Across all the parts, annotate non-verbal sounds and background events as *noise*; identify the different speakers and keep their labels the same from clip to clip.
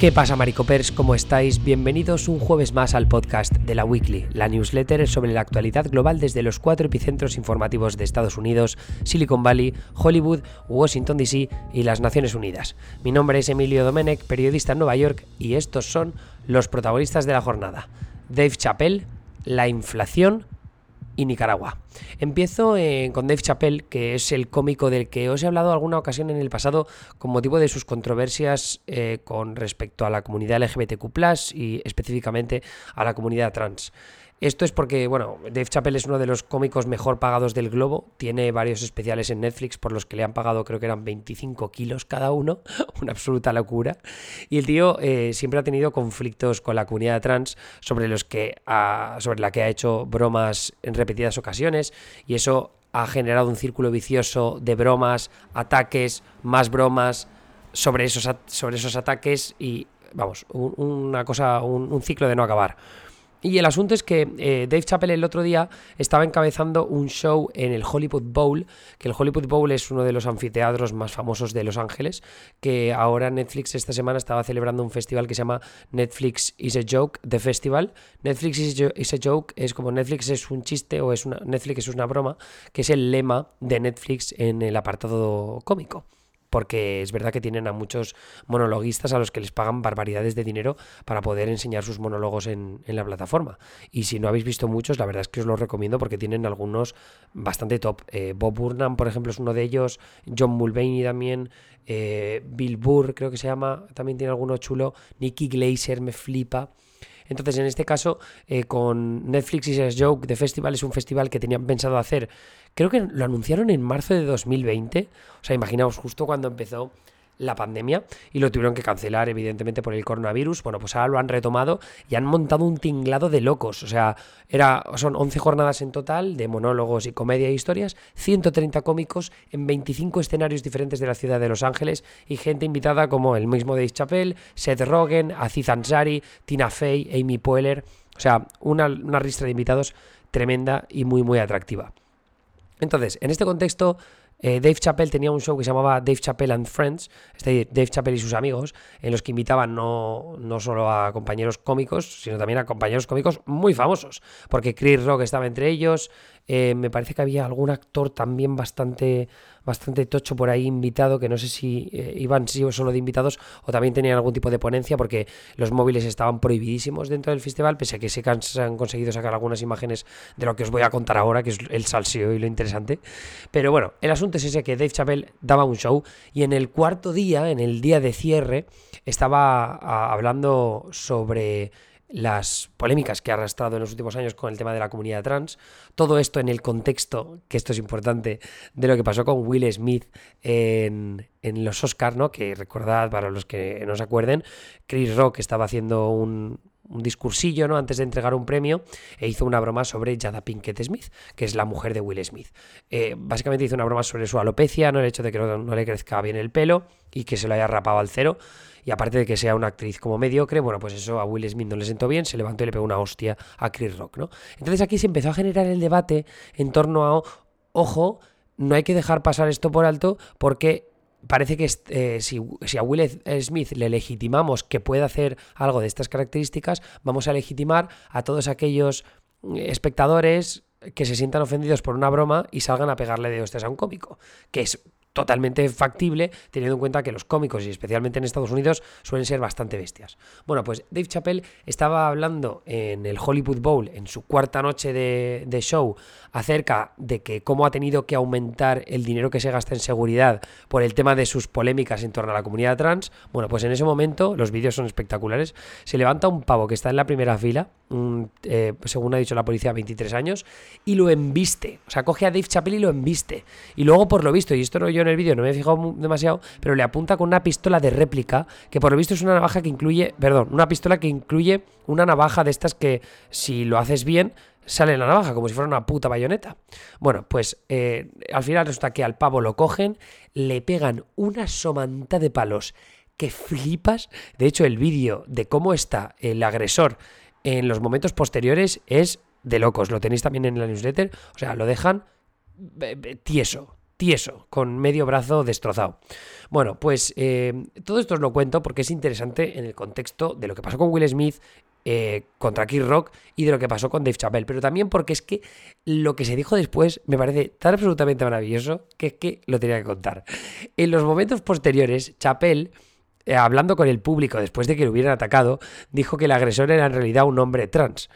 Speaker 1: ¿Qué pasa, Maricopers? ¿Cómo estáis? Bienvenidos un jueves más al podcast de la Weekly, la newsletter sobre la actualidad global desde los cuatro epicentros informativos de Estados Unidos, Silicon Valley, Hollywood, Washington DC y las Naciones Unidas. Mi nombre es Emilio Domenech, periodista en Nueva York, y estos son los protagonistas de la jornada. Dave Chappelle, la inflación y Nicaragua. Empiezo eh, con Dave Chappelle, que es el cómico del que os he hablado alguna ocasión en el pasado con motivo de sus controversias eh, con respecto a la comunidad LGBTQ y específicamente a la comunidad trans. Esto es porque, bueno, Dave Chappelle es uno de los cómicos mejor pagados del globo. Tiene varios especiales en Netflix por los que le han pagado, creo que eran 25 kilos cada uno. *laughs* Una absoluta locura. Y el tío eh, siempre ha tenido conflictos con la comunidad trans sobre, los que sobre la que ha hecho bromas en repetidas ocasiones. Y eso ha generado un círculo vicioso de bromas, ataques, más bromas sobre esos, sobre esos ataques y, vamos, una cosa, un ciclo de no acabar. Y el asunto es que eh, Dave Chappelle el otro día estaba encabezando un show en el Hollywood Bowl, que el Hollywood Bowl es uno de los anfiteatros más famosos de Los Ángeles, que ahora Netflix esta semana estaba celebrando un festival que se llama Netflix is a Joke, The Festival. Netflix is a Joke es como Netflix es un chiste o es una, Netflix es una broma, que es el lema de Netflix en el apartado cómico porque es verdad que tienen a muchos monologuistas a los que les pagan barbaridades de dinero para poder enseñar sus monólogos en, la plataforma. Y si no habéis visto muchos, la verdad es que os los recomiendo porque tienen algunos bastante top. Eh, Bob Burnham, por ejemplo, es uno de ellos, John Mulvaney también, eh, Bill Burr creo que se llama, también tiene alguno chulo, Nicky Glazer me flipa. Entonces, en este caso, eh, con Netflix y a Joke, The Festival es un festival que tenían pensado hacer, creo que lo anunciaron en marzo de 2020, o sea, imaginaos justo cuando empezó la pandemia y lo tuvieron que cancelar evidentemente por el coronavirus. Bueno, pues ahora lo han retomado y han montado un tinglado de locos. O sea, era, son 11 jornadas en total de monólogos y comedia e historias, 130 cómicos en 25 escenarios diferentes de la ciudad de Los Ángeles y gente invitada como el mismo Dave Chappelle, Seth Rogen, Aziz Ansari, Tina Fey, Amy Poehler. O sea, una, una ristra de invitados tremenda y muy, muy atractiva. Entonces, en este contexto, eh, Dave Chappelle tenía un show que se llamaba Dave Chappelle and Friends, Dave Chappelle y sus amigos, en los que invitaban no, no solo a compañeros cómicos, sino también a compañeros cómicos muy famosos, porque Chris Rock estaba entre ellos, eh, me parece que había algún actor también bastante, bastante tocho por ahí invitado, que no sé si eh, iban solo de invitados o también tenían algún tipo de ponencia, porque los móviles estaban prohibidísimos dentro del festival, pese a que se han conseguido sacar algunas imágenes de lo que os voy a contar ahora, que es el salseo y lo interesante. Pero bueno, el asunto es ese que Dave Chappelle daba un show y en el cuarto día, en el día de cierre, estaba ah, hablando sobre las polémicas que ha arrastrado en los últimos años con el tema de la comunidad trans, todo esto en el contexto, que esto es importante, de lo que pasó con Will Smith en, los Oscars, ¿no? que recordad, para los que no se acuerden, Chris Rock estaba haciendo un, discursillo ¿no? antes de entregar un premio e hizo una broma sobre Jada Pinkett Smith, que es la mujer de Will Smith. Eh, básicamente hizo una broma sobre su alopecia, ¿no? el hecho de que no le crezca bien el pelo y que se lo haya rapado al cero. Y aparte de que sea una actriz como mediocre, bueno, pues eso a Will Smith no le sentó bien, se levantó y le pegó una hostia a Chris Rock, ¿no? Entonces aquí se empezó a generar el debate en torno a, ojo, no hay que dejar pasar esto por alto porque parece que eh, si, si, a Will Smith le legitimamos que puede hacer algo de estas características, vamos a legitimar a todos aquellos espectadores que se sientan ofendidos por una broma y salgan a pegarle de hostias a un cómico, que es totalmente factible teniendo en cuenta que los cómicos y especialmente en Estados Unidos suelen ser bastante bestias. Bueno, pues Dave Chappelle estaba hablando en el Hollywood Bowl en su cuarta noche de, show acerca de que cómo ha tenido que aumentar el dinero que se gasta en seguridad por el tema de sus polémicas en torno a la comunidad trans. Bueno, pues en ese momento los vídeos son espectaculares. Se levanta un pavo que está en la primera fila, eh, según ha dicho la policía, 23 años, y lo embiste. O sea, coge a Dave Chappelle y lo embiste. Y luego, por lo visto, y esto no yo en el vídeo no me he fijado demasiado, pero le apunta con una pistola de réplica, que por lo visto es una navaja que incluye, perdón, una pistola que incluye una navaja de estas que si lo haces bien sale la navaja, como si fuera una puta bayoneta. Bueno, pues eh, al final resulta que al pavo lo cogen, le pegan una somanta de palos que flipas. De hecho, el vídeo de cómo está el agresor en los momentos posteriores es de locos. Lo tenéis también en la newsletter. O sea, lo dejan tieso tieso, con medio brazo destrozado. Bueno, pues eh, todo esto os lo cuento porque es interesante en el contexto de lo que pasó con Will Smith eh, contra Kid Rock y de lo que pasó con Dave Chappelle, pero también porque es que lo que se dijo después me parece tan absolutamente maravilloso que es que lo tenía que contar. En los momentos posteriores, Chappelle eh, hablando con el público después de que lo hubieran atacado, dijo que el agresor era en realidad un hombre trans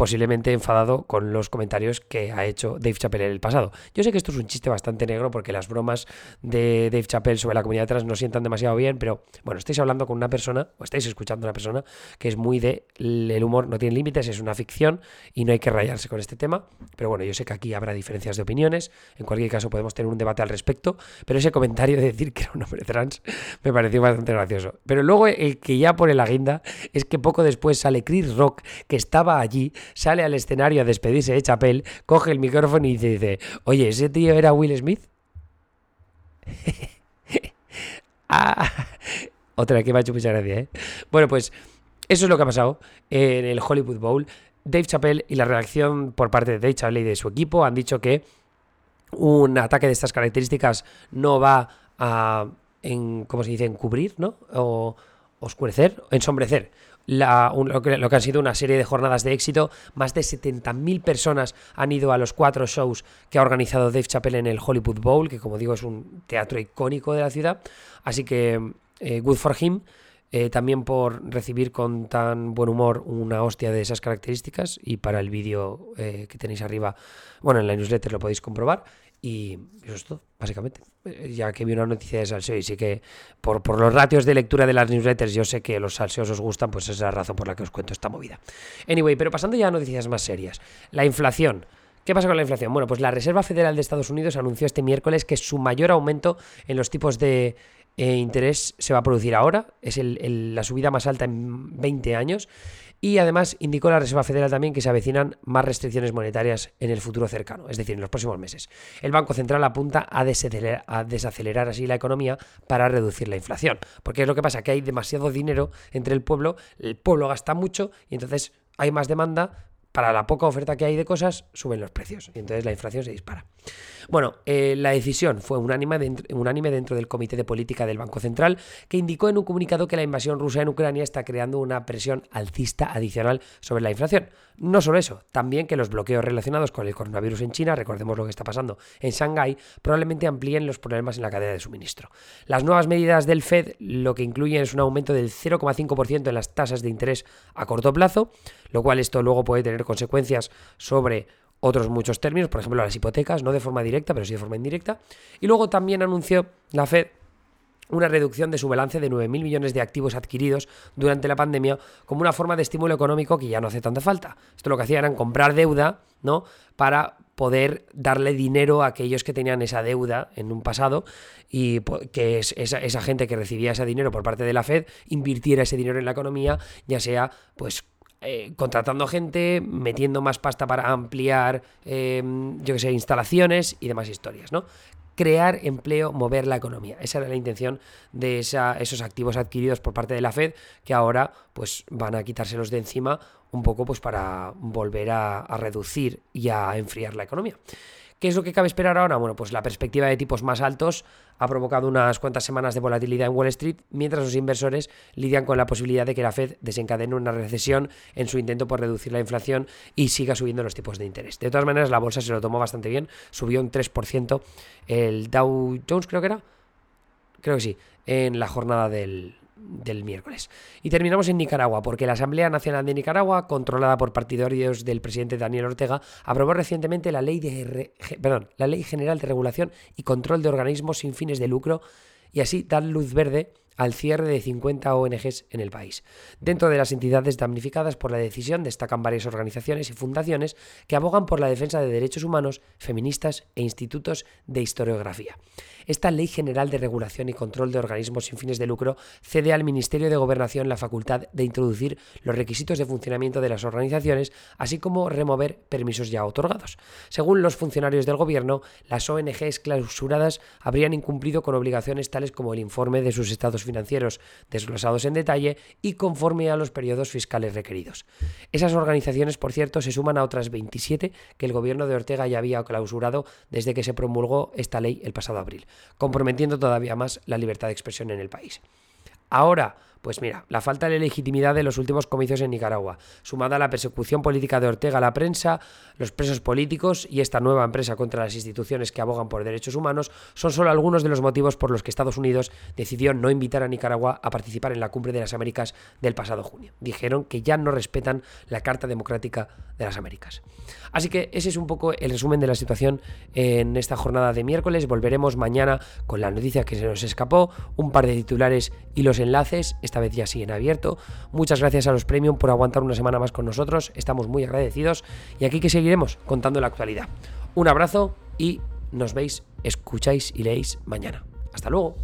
Speaker 1: posiblemente enfadado con los comentarios que ha hecho Dave Chappelle en el pasado. Yo sé que esto es un chiste bastante negro porque las bromas de Dave Chappelle sobre la comunidad trans no sientan demasiado bien, pero bueno, estáis hablando con una persona o estáis escuchando a una persona que es muy de el humor no tiene límites, es una ficción y no hay que rayarse con este tema, pero bueno, yo sé que aquí habrá diferencias de opiniones, en cualquier caso podemos tener un debate al respecto, pero ese comentario de decir que era un hombre trans *laughs* me pareció bastante gracioso. Pero luego el que ya pone la guinda es que poco después sale Chris Rock, que estaba allí, sale al escenario a despedirse de Chapel, coge el micrófono y dice, oye, ¿ese tío era Will Smith? *laughs* ah, otra que me ha hecho mucha gracia, ¿eh? Bueno, pues eso es lo que ha pasado en el Hollywood Bowl. Dave Chappelle y la reacción por parte de Dave Chappelle y de su equipo han dicho que un ataque de estas características no va a, en, ¿cómo se dice?, encubrir, ¿no? O oscurecer, ensombrecer lo, que, ha sido una serie de jornadas de éxito. Más de 70.000 personas han ido a los cuatro shows que ha organizado Dave Chappelle en el Hollywood Bowl, que como digo es un teatro icónico de la ciudad. Así que, eh, good for him. Eh, también por recibir con tan buen humor una hostia de esas características y para el vídeo eh, que tenéis arriba, bueno, en la newsletter lo podéis comprobar. Y eso es todo, básicamente. Eh, ya que vi una noticia de salseo y sí que por, por, los ratios de lectura de las newsletters yo sé que los salseos os gustan, pues esa es la razón por la que os cuento esta movida. Anyway, pero pasando ya a noticias más serias. La inflación. ¿Qué pasa con la inflación? Bueno, pues la Reserva Federal de Estados Unidos anunció este miércoles que su mayor aumento en los tipos de eh, interés se va a producir ahora. Es la subida más alta en 20 años. Y además indicó la Reserva Federal también que se avecinan más restricciones monetarias en el futuro cercano, es decir, en los próximos meses. El Banco Central apunta a desacelerar, así la economía para reducir la inflación. Porque es lo que pasa, que hay demasiado dinero entre el pueblo, el pueblo gasta mucho y entonces hay más demanda, para la poca oferta que hay de cosas, suben los precios. Y entonces la inflación se dispara. Bueno, eh, la decisión fue unánime unánime dentro del Comité de Política del Banco Central, que indicó en un comunicado que la invasión rusa en Ucrania está creando una presión alcista adicional sobre la inflación. No solo eso, también que los bloqueos relacionados con el coronavirus en China, recordemos lo que está pasando en Shanghái, probablemente amplíen los problemas en la cadena de suministro. Las nuevas medidas del Fed lo que incluyen es un aumento del 0,5% en las tasas de interés a corto plazo, lo cual esto luego puede tener consecuencias sobre otros muchos términos, por ejemplo las hipotecas, no de forma directa, pero sí de forma indirecta. Y luego también anunció la Fed una reducción de su balance de 9.000 millones de activos adquiridos durante la pandemia como una forma de estímulo económico que ya no hace tanta falta. Esto lo que hacía era comprar deuda, ¿no? Para poder darle dinero a aquellos que tenían esa deuda en un pasado y que esa, esa gente que recibía ese dinero por parte de la Fed invirtiera ese dinero en la economía, ya sea pues eh, contratando gente, metiendo más pasta para ampliar, em, yo que sé, instalaciones y demás historias, ¿no? Crear empleo, mover la economía. Esa era la intención de esos activos adquiridos por parte de la Fed, que ahora pues van a quitárselos de encima un poco pues para volver a reducir y a enfriar la economía. ¿Qué es lo que cabe esperar ahora? Bueno, pues la perspectiva de tipos más altos ha provocado unas cuantas semanas de volatilidad en Wall Street, mientras los inversores lidian con la posibilidad de que la Fed desencadene una recesión en su intento por reducir la inflación y siga subiendo los tipos de interés. De todas maneras, la bolsa se lo tomó bastante bien, subió un 3% el Dow Jones, creo que era. Creo que sí, en la jornada del, del miércoles. Y terminamos en Nicaragua, porque la Asamblea Nacional de Nicaragua, controlada por partidarios del presidente Daniel Ortega, aprobó recientemente la Ley, de, perdón, la Ley General de Regulación y Control de Organismos sin fines de lucro y así dar luz verde al cierre de 50 ONGs en el país. Dentro de las entidades damnificadas por la decisión destacan varias organizaciones y fundaciones que abogan por la defensa de derechos humanos, feministas e institutos de historiografía. Esta Ley General de Regulación y Control de Organismos sin fines de lucro cede al Ministerio de Gobernación la facultad de introducir los requisitos de funcionamiento de las organizaciones, así como remover permisos ya otorgados. Según los funcionarios del Gobierno, las ONGs clausuradas habrían incumplido con obligaciones tales como el informe de sus estados financieros desglosados en detalle y conforme a los periodos fiscales requeridos. Esas organizaciones, por cierto, se suman a otras 27 que el gobierno de Ortega ya había clausurado desde que se promulgó esta ley el pasado abril, comprometiendo todavía más la libertad de expresión en el país. Ahora, pues mira, la falta de legitimidad de los últimos comicios en Nicaragua, sumada a la persecución política de Ortega a la prensa, los presos políticos y esta nueva empresa contra las instituciones que abogan por derechos humanos, son solo algunos de los motivos por los que Estados Unidos decidió no invitar a Nicaragua a participar en la Cumbre de las Américas del pasado junio. Dijeron que ya no respetan la Carta Democrática de las Américas. Así que ese es un poco el resumen de la situación en esta jornada de miércoles. Volveremos mañana con la noticia que se nos escapó, un par de titulares y los enlaces esta vez ya sí en abierto. Muchas gracias a los Premium por aguantar una semana más con nosotros, estamos muy agradecidos y aquí que seguiremos contando la actualidad. Un abrazo y nos veis, escucháis y leéis mañana. Hasta luego.